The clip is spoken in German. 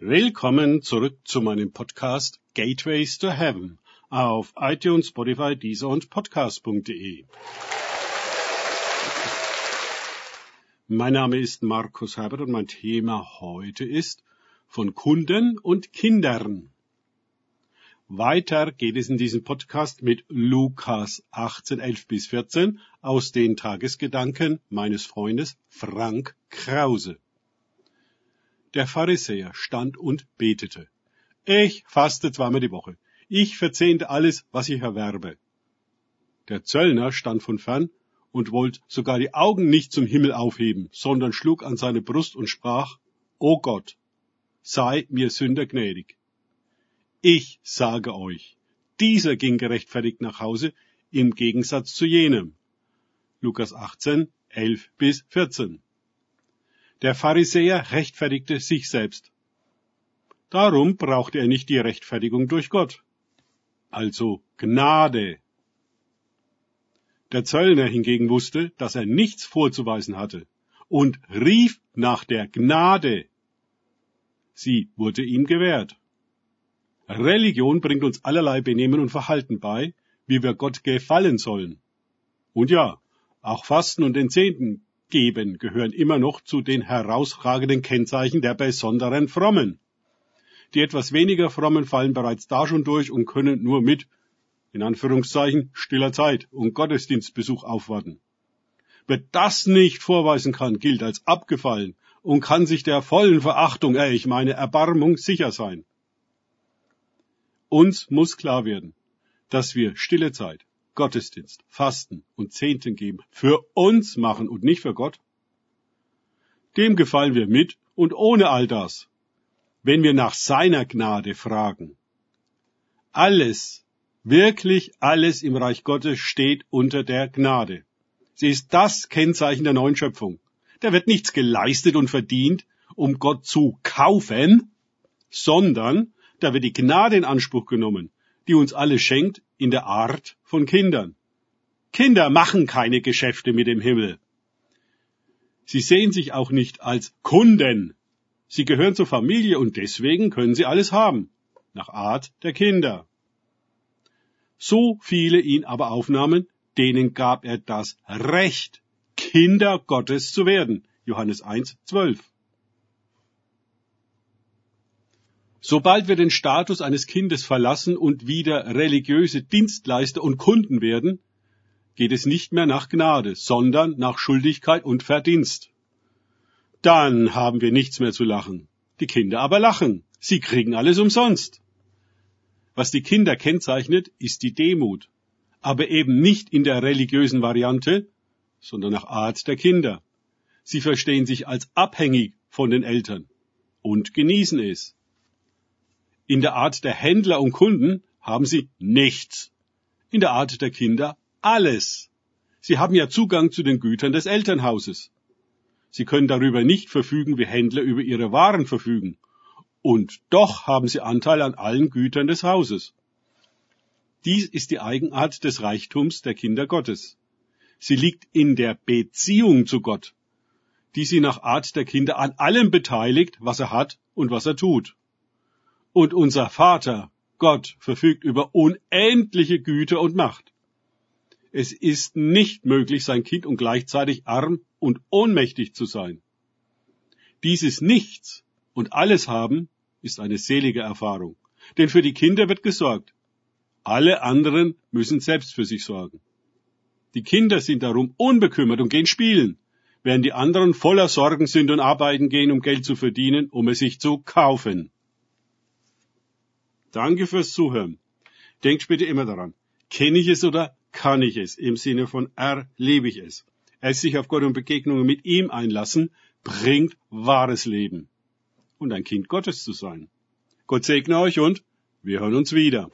Willkommen zurück zu meinem Podcast Gateways to Heaven auf iTunes, Spotify, Deezer und Podcast.de. Mein Name ist Markus Herbert und mein Thema heute ist von Kunden und Kindern. Weiter geht es in diesem Podcast mit Lukas 18, 11 bis 14 aus den Tagesgedanken meines Freundes Frank Krause. Der Pharisäer stand und betete. Ich faste zweimal die Woche. Ich verzehnte alles, was ich erwerbe. Der Zöllner stand von fern und wollte sogar die Augen nicht zum Himmel aufheben, sondern schlug an seine Brust und sprach, O Gott, sei mir Sünder gnädig. Ich sage euch, dieser ging gerechtfertigt nach Hause, im Gegensatz zu jenem. Lukas 18, 11 bis 14. Der Pharisäer rechtfertigte sich selbst. Darum brauchte er nicht die Rechtfertigung durch Gott. Also Gnade. Der Zöllner hingegen wusste, dass er nichts vorzuweisen hatte und rief nach der Gnade. Sie wurde ihm gewährt. Religion bringt uns allerlei Benehmen und Verhalten bei, wie wir Gott gefallen sollen. Und ja, auch Fasten und den Zehnten geben gehören immer noch zu den herausragenden Kennzeichen der besonderen Frommen. Die etwas weniger Frommen fallen bereits da schon durch und können nur mit, in Anführungszeichen, stiller Zeit und Gottesdienstbesuch aufwarten. Wer das nicht vorweisen kann, gilt als abgefallen und kann sich der vollen Verachtung, äh, ich meine Erbarmung, sicher sein. Uns muss klar werden, dass wir stille Zeit, Gottesdienst, Fasten und Zehnten geben für uns machen und nicht für Gott? Dem gefallen wir mit und ohne all das, wenn wir nach seiner Gnade fragen. Alles, wirklich alles im Reich Gottes steht unter der Gnade. Sie ist das Kennzeichen der neuen Schöpfung. Da wird nichts geleistet und verdient, um Gott zu kaufen, sondern da wird die Gnade in Anspruch genommen, die uns alle schenkt in der Art von Kindern. Kinder machen keine Geschäfte mit dem Himmel. Sie sehen sich auch nicht als Kunden. Sie gehören zur Familie und deswegen können sie alles haben, nach Art der Kinder. So viele ihn aber aufnahmen, denen gab er das Recht, Kinder Gottes zu werden. Johannes 1, 12. Sobald wir den Status eines Kindes verlassen und wieder religiöse Dienstleister und Kunden werden, geht es nicht mehr nach Gnade, sondern nach Schuldigkeit und Verdienst. Dann haben wir nichts mehr zu lachen. Die Kinder aber lachen. Sie kriegen alles umsonst. Was die Kinder kennzeichnet, ist die Demut. Aber eben nicht in der religiösen Variante, sondern nach Art der Kinder. Sie verstehen sich als abhängig von den Eltern und genießen es. In der Art der Händler und Kunden haben sie nichts. In der Art der Kinder alles. Sie haben ja Zugang zu den Gütern des Elternhauses. Sie können darüber nicht verfügen, wie Händler über ihre Waren verfügen. Und doch haben sie Anteil an allen Gütern des Hauses. Dies ist die Eigenart des Reichtums der Kinder Gottes. Sie liegt in der Beziehung zu Gott, die sie nach Art der Kinder an allem beteiligt, was er hat und was er tut. Und unser Vater, Gott, verfügt über unendliche Güte und Macht. Es ist nicht möglich, sein Kind und gleichzeitig arm und ohnmächtig zu sein. Dieses Nichts und alles haben ist eine selige Erfahrung. Denn für die Kinder wird gesorgt. Alle anderen müssen selbst für sich sorgen. Die Kinder sind darum unbekümmert und gehen spielen, während die anderen voller Sorgen sind und arbeiten gehen, um Geld zu verdienen, um es sich zu kaufen. Danke fürs Zuhören. Denkt bitte immer daran. Kenne ich es oder kann ich es? Im Sinne von erlebe ich es. Es sich auf Gott und Begegnungen mit ihm einlassen, bringt wahres Leben. Und ein Kind Gottes zu sein. Gott segne euch und wir hören uns wieder.